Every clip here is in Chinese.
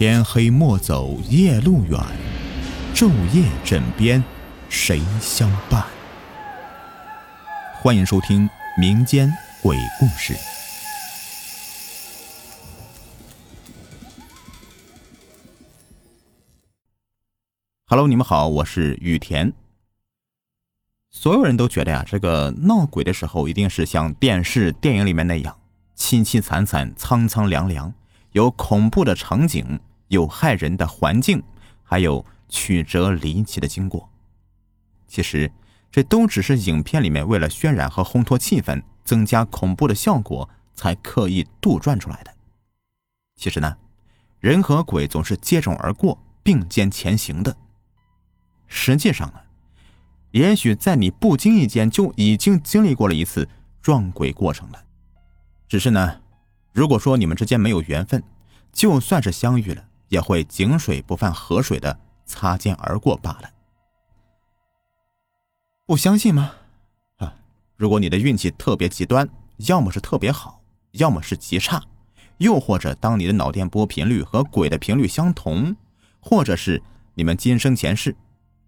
天黑莫走夜路远，昼夜枕边谁相伴？欢迎收听民间鬼故事。Hello，你们好，我是雨田。所有人都觉得呀，这个闹鬼的时候一定是像电视、电影里面那样凄凄惨惨、苍苍凉凉，有恐怖的场景。有害人的环境，还有曲折离奇的经过。其实，这都只是影片里面为了渲染和烘托气氛、增加恐怖的效果才刻意杜撰出来的。其实呢，人和鬼总是接踵而过、并肩前行的。实际上呢，也许在你不经意间就已经经历过了一次撞鬼过程了。只是呢，如果说你们之间没有缘分，就算是相遇了。也会井水不犯河水的擦肩而过罢了。不相信吗？啊，如果你的运气特别极端，要么是特别好，要么是极差，又或者当你的脑电波频率和鬼的频率相同，或者是你们今生前世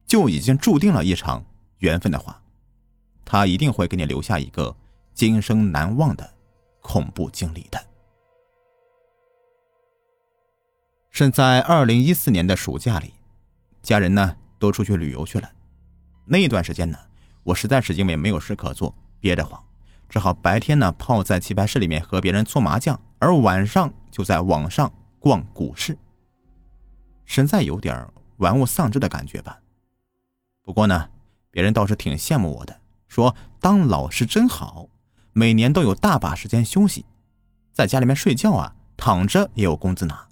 就已经注定了一场缘分的话，他一定会给你留下一个今生难忘的恐怖经历的。是在二零一四年的暑假里，家人呢都出去旅游去了。那一段时间呢，我实在是因为没有事可做，憋得慌，只好白天呢泡在棋牌室里面和别人搓麻将，而晚上就在网上逛股市。实在有点玩物丧志的感觉吧。不过呢，别人倒是挺羡慕我的，说当老师真好，每年都有大把时间休息，在家里面睡觉啊，躺着也有工资拿。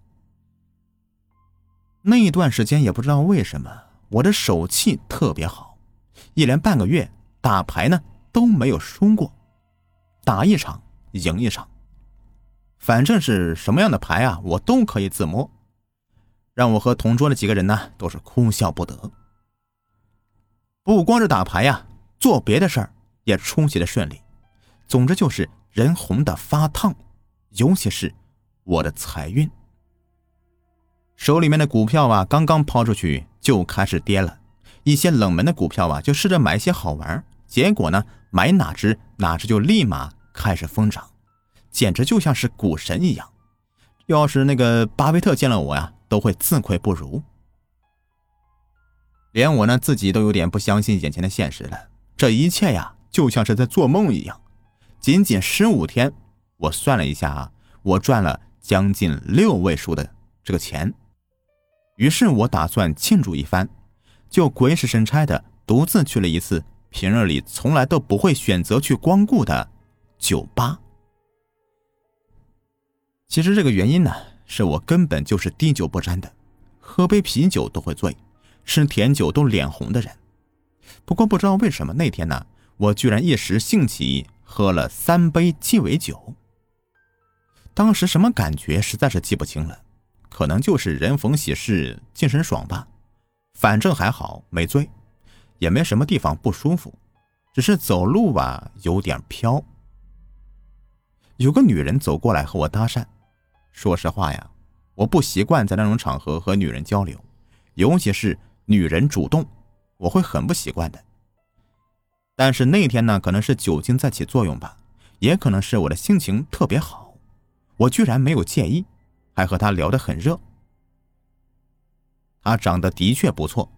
那一段时间也不知道为什么，我的手气特别好，一连半个月打牌呢都没有输过，打一场赢一场，反正是什么样的牌啊，我都可以自摸，让我和同桌的几个人呢都是哭笑不得。不光是打牌呀，做别的事儿也出奇的顺利，总之就是人红的发烫，尤其是我的财运。手里面的股票啊，刚刚抛出去就开始跌了。一些冷门的股票啊，就试着买一些好玩，结果呢，买哪只哪只就立马开始疯涨，简直就像是股神一样。要是那个巴菲特见了我呀，都会自愧不如。连我呢自己都有点不相信眼前的现实了，这一切呀，就像是在做梦一样。仅仅十五天，我算了一下啊，我赚了将近六位数的这个钱。于是我打算庆祝一番，就鬼使神差的独自去了一次平日里从来都不会选择去光顾的酒吧。其实这个原因呢，是我根本就是滴酒不沾的，喝杯啤酒都会醉，吃甜酒都脸红的人。不过不知道为什么那天呢，我居然一时兴起喝了三杯鸡尾酒。当时什么感觉，实在是记不清了。可能就是人逢喜事精神爽吧，反正还好没醉，也没什么地方不舒服，只是走路吧有点飘。有个女人走过来和我搭讪，说实话呀，我不习惯在那种场合和女人交流，尤其是女人主动，我会很不习惯的。但是那天呢，可能是酒精在起作用吧，也可能是我的心情特别好，我居然没有介意。还和他聊得很热，他长得的确不错，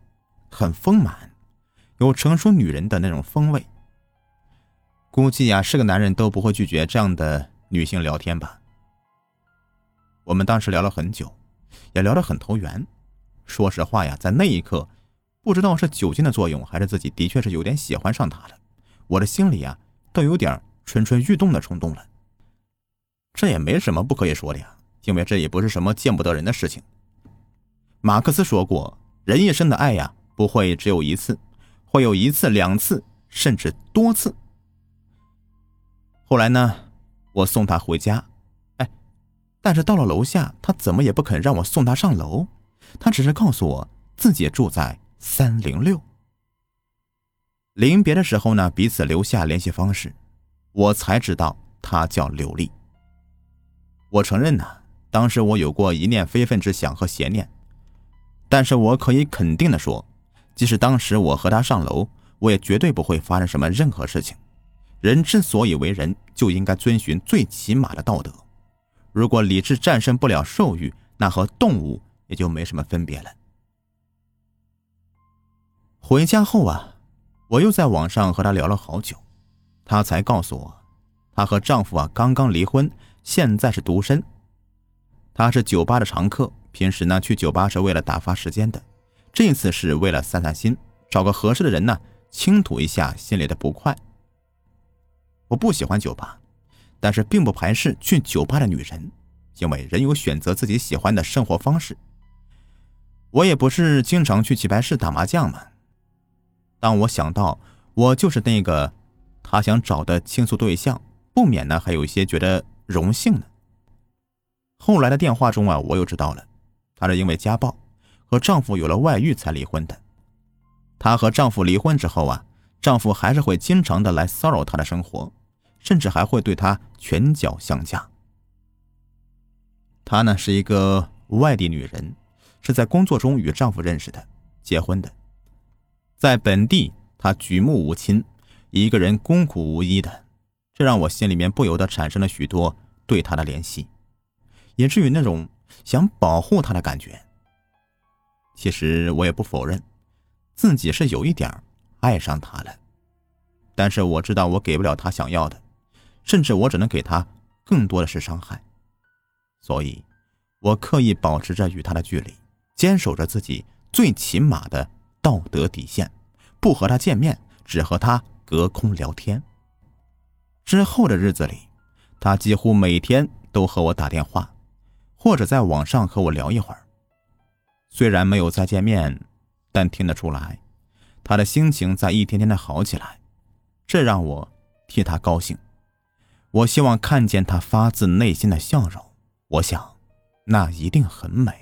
很丰满，有成熟女人的那种风味。估计呀，是个男人都不会拒绝这样的女性聊天吧。我们当时聊了很久，也聊得很投缘。说实话呀，在那一刻，不知道是酒精的作用，还是自己的确是有点喜欢上他了，我的心里啊，都有点蠢蠢欲动的冲动了。这也没什么不可以说的呀。因为这也不是什么见不得人的事情。马克思说过，人一生的爱呀，不会只有一次，会有一次、两次，甚至多次。后来呢，我送他回家，哎，但是到了楼下，他怎么也不肯让我送他上楼，他只是告诉我自己住在三零六。临别的时候呢，彼此留下联系方式，我才知道他叫刘丽。我承认呢。当时我有过一念非分之想和邪念，但是我可以肯定的说，即使当时我和他上楼，我也绝对不会发生什么任何事情。人之所以为人，就应该遵循最起码的道德。如果理智战胜不了兽欲，那和动物也就没什么分别了。回家后啊，我又在网上和他聊了好久，他才告诉我，她和丈夫啊刚刚离婚，现在是独身。她是酒吧的常客，平时呢去酒吧是为了打发时间的，这次是为了散散心，找个合适的人呢倾吐一下心里的不快。我不喜欢酒吧，但是并不排斥去酒吧的女人，因为人有选择自己喜欢的生活方式。我也不是经常去棋牌室打麻将嘛。当我想到我就是那个他想找的倾诉对象，不免呢还有一些觉得荣幸呢。后来的电话中啊，我又知道了，她是因为家暴和丈夫有了外遇才离婚的。她和丈夫离婚之后啊，丈夫还是会经常的来骚扰她的生活。甚至还会对她拳脚相加。她呢是一个外地女人，是在工作中与丈夫认识的，结婚的。在本地，她举目无亲，一个人孤苦无依的，这让我心里面不由得产生了许多对她的怜惜，以至于那种想保护她的感觉。其实我也不否认，自己是有一点爱上她了，但是我知道我给不了她想要的。甚至我只能给他更多的是伤害，所以，我刻意保持着与他的距离，坚守着自己最起码的道德底线，不和他见面，只和他隔空聊天。之后的日子里，他几乎每天都和我打电话，或者在网上和我聊一会儿。虽然没有再见面，但听得出来，他的心情在一天天的好起来，这让我替他高兴。我希望看见他发自内心的笑容，我想，那一定很美。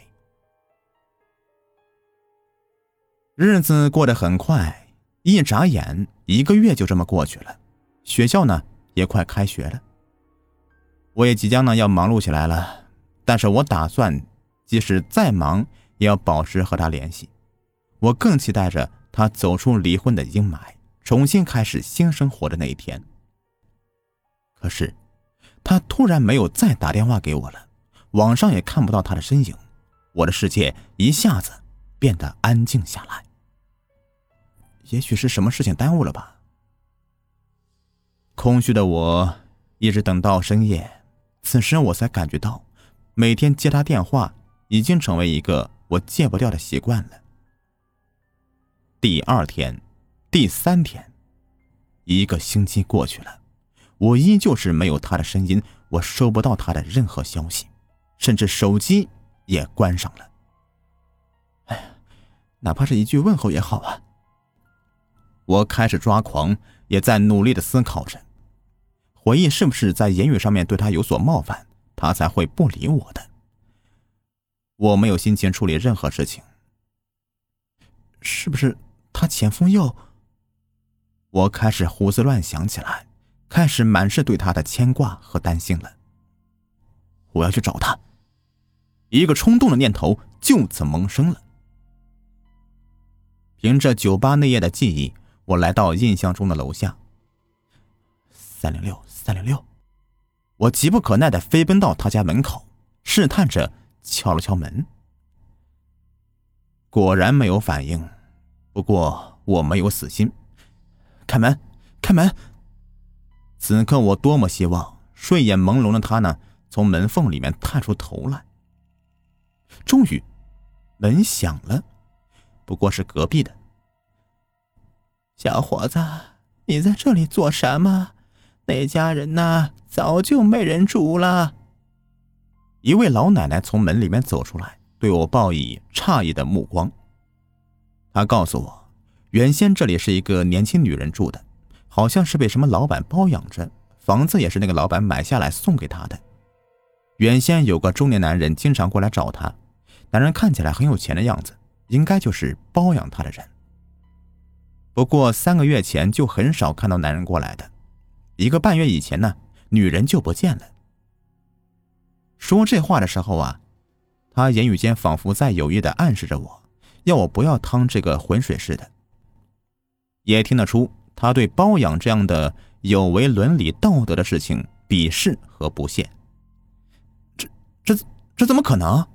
日子过得很快，一眨眼，一个月就这么过去了。学校呢，也快开学了。我也即将呢要忙碌起来了，但是我打算，即使再忙，也要保持和他联系。我更期待着他走出离婚的阴霾，重新开始新生活的那一天。可是，他突然没有再打电话给我了，网上也看不到他的身影，我的世界一下子变得安静下来。也许是什么事情耽误了吧？空虚的我一直等到深夜，此时我才感觉到，每天接他电话已经成为一个我戒不掉的习惯了。第二天，第三天，一个星期过去了。我依旧是没有他的声音，我收不到他的任何消息，甚至手机也关上了。哎呀，哪怕是一句问候也好啊！我开始抓狂，也在努力的思考着，回忆是不是在言语上面对他有所冒犯，他才会不理我的。我没有心情处理任何事情，是不是他前夫又……我开始胡思乱想起来。开始满是对他的牵挂和担心了。我要去找他，一个冲动的念头就此萌生了。凭着酒吧那夜的记忆，我来到印象中的楼下。三零六，三零六，我急不可耐的飞奔到他家门口，试探着敲了敲门。果然没有反应，不过我没有死心，开门，开门。此刻我多么希望睡眼朦胧的他呢，从门缝里面探出头来。终于，门响了，不过是隔壁的。小伙子，你在这里做什么？那家人呢，早就没人住了。一位老奶奶从门里面走出来，对我报以诧异的目光。她告诉我，原先这里是一个年轻女人住的。好像是被什么老板包养着，房子也是那个老板买下来送给她的。原先有个中年男人经常过来找她，男人看起来很有钱的样子，应该就是包养她的人。不过三个月前就很少看到男人过来的，一个半月以前呢，女人就不见了。说这话的时候啊，他言语间仿佛在有意的暗示着我，要我不要趟这个浑水似的。也听得出他对包养这样的有违伦理道德的事情鄙视和不屑。这、这、这怎么可能？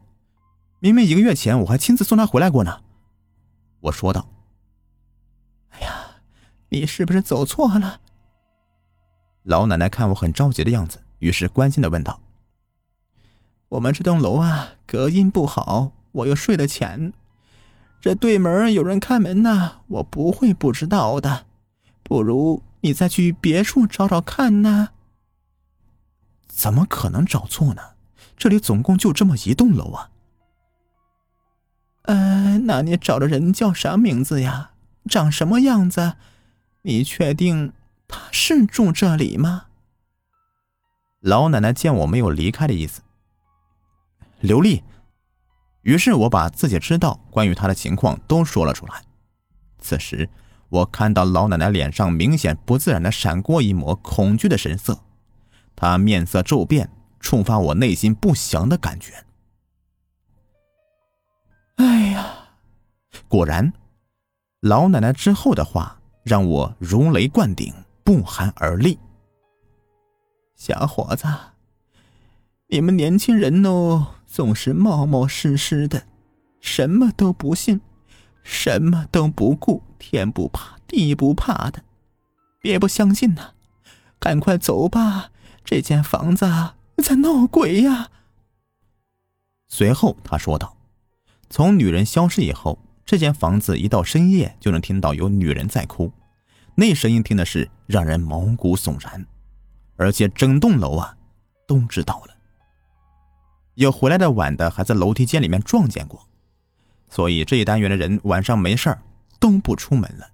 明明一个月前我还亲自送他回来过呢。我说道。哎呀，你是不是走错了？老奶奶看我很着急的样子，于是关心的问道：“我们这栋楼啊，隔音不好，我又睡得浅，这对门有人看门呢，我不会不知道的。不如你再去别处找找看呢？怎么可能找错呢？这里总共就这么一栋楼啊。呃，那你找的人叫啥名字呀？长什么样子？你确定？”他是住这里吗？老奶奶见我没有离开的意思，刘丽，于是我把自己知道关于他的情况都说了出来。此时，我看到老奶奶脸上明显不自然的闪过一抹恐惧的神色，她面色骤变，触发我内心不祥的感觉。哎呀，果然，老奶奶之后的话让我如雷贯顶。不寒而栗。小伙子，你们年轻人哦，总是冒冒失失的，什么都不信，什么都不顾，天不怕地不怕的，别不相信呐！赶快走吧，这间房子在闹鬼呀！随后他说道：“从女人消失以后，这间房子一到深夜就能听到有女人在哭。”那声音听的是让人毛骨悚然，而且整栋楼啊都知道了。有回来的晚的还在楼梯间里面撞见过，所以这一单元的人晚上没事儿都不出门了，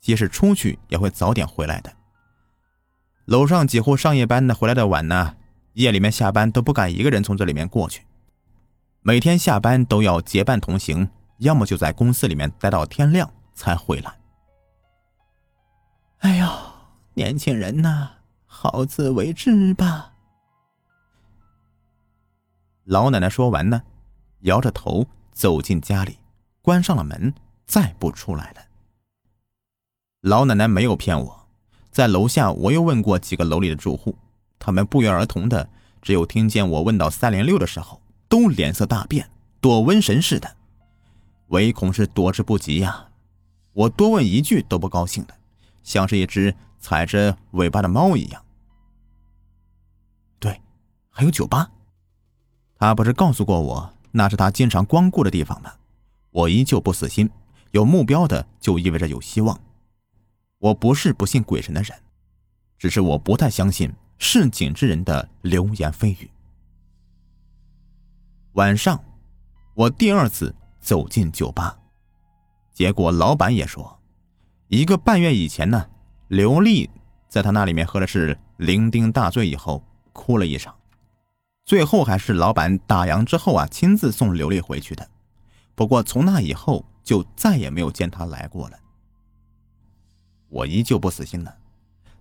即使出去也会早点回来的。楼上几户上夜班的回来的晚呢，夜里面下班都不敢一个人从这里面过去，每天下班都要结伴同行，要么就在公司里面待到天亮才回来。哎呦，年轻人呐，好自为之吧。老奶奶说完呢，摇着头走进家里，关上了门，再不出来了。老奶奶没有骗我，在楼下我又问过几个楼里的住户，他们不约而同的，只有听见我问到三零六的时候，都脸色大变，躲瘟神似的，唯恐是躲之不及呀。我多问一句都不高兴的。像是一只踩着尾巴的猫一样。对，还有酒吧，他不是告诉过我那是他经常光顾的地方吗？我依旧不死心，有目标的就意味着有希望。我不是不信鬼神的人，只是我不太相信市井之人的流言蜚语。晚上，我第二次走进酒吧，结果老板也说。一个半月以前呢，刘丽在他那里面喝的是酩酊大醉，以后哭了一场，最后还是老板打烊之后啊，亲自送刘丽回去的。不过从那以后就再也没有见他来过了。我依旧不死心呢，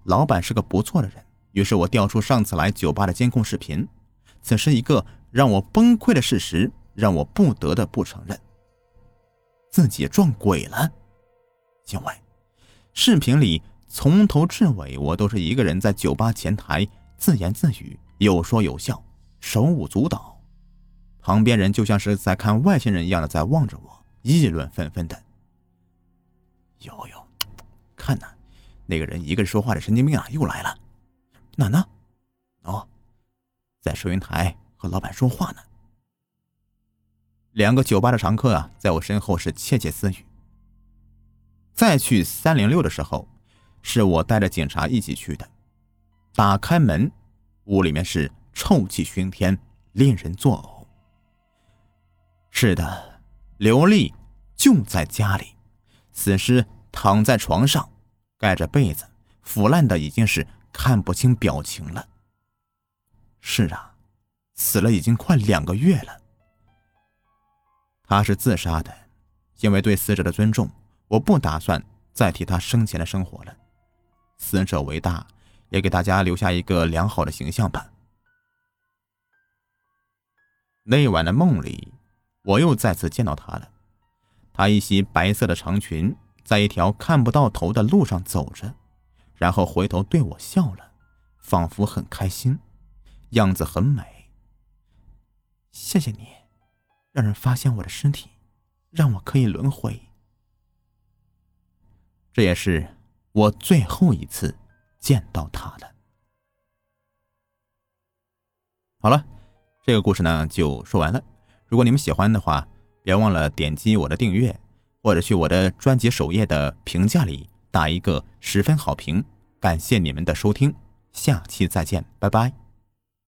老板是个不错的人，于是我调出上次来酒吧的监控视频。此时一个让我崩溃的事实，让我不得不承认，自己撞鬼了，因为。视频里从头至尾，我都是一个人在酒吧前台自言自语，有说有笑，手舞足蹈，旁边人就像是在看外星人一样的在望着我，议论纷纷的。哟哟，看呐，那个人一个人说话的神经病啊，又来了。哪呢？哦，在收银台和老板说话呢。两个酒吧的常客啊，在我身后是窃窃私语。再去三零六的时候，是我带着警察一起去的。打开门，屋里面是臭气熏天，令人作呕。是的，刘丽就在家里，死尸躺在床上，盖着被子，腐烂的已经是看不清表情了。是啊，死了已经快两个月了。他是自杀的，因为对死者的尊重。我不打算再提他生前的生活了，死者为大，也给大家留下一个良好的形象吧。那晚的梦里，我又再次见到他了。他一袭白色的长裙，在一条看不到头的路上走着，然后回头对我笑了，仿佛很开心，样子很美。谢谢你，让人发现我的身体，让我可以轮回。这也是我最后一次见到他了。好了。这个故事呢就说完了。如果你们喜欢的话，别忘了点击我的订阅，或者去我的专辑首页的评价里打一个十分好评。感谢你们的收听，下期再见，拜拜。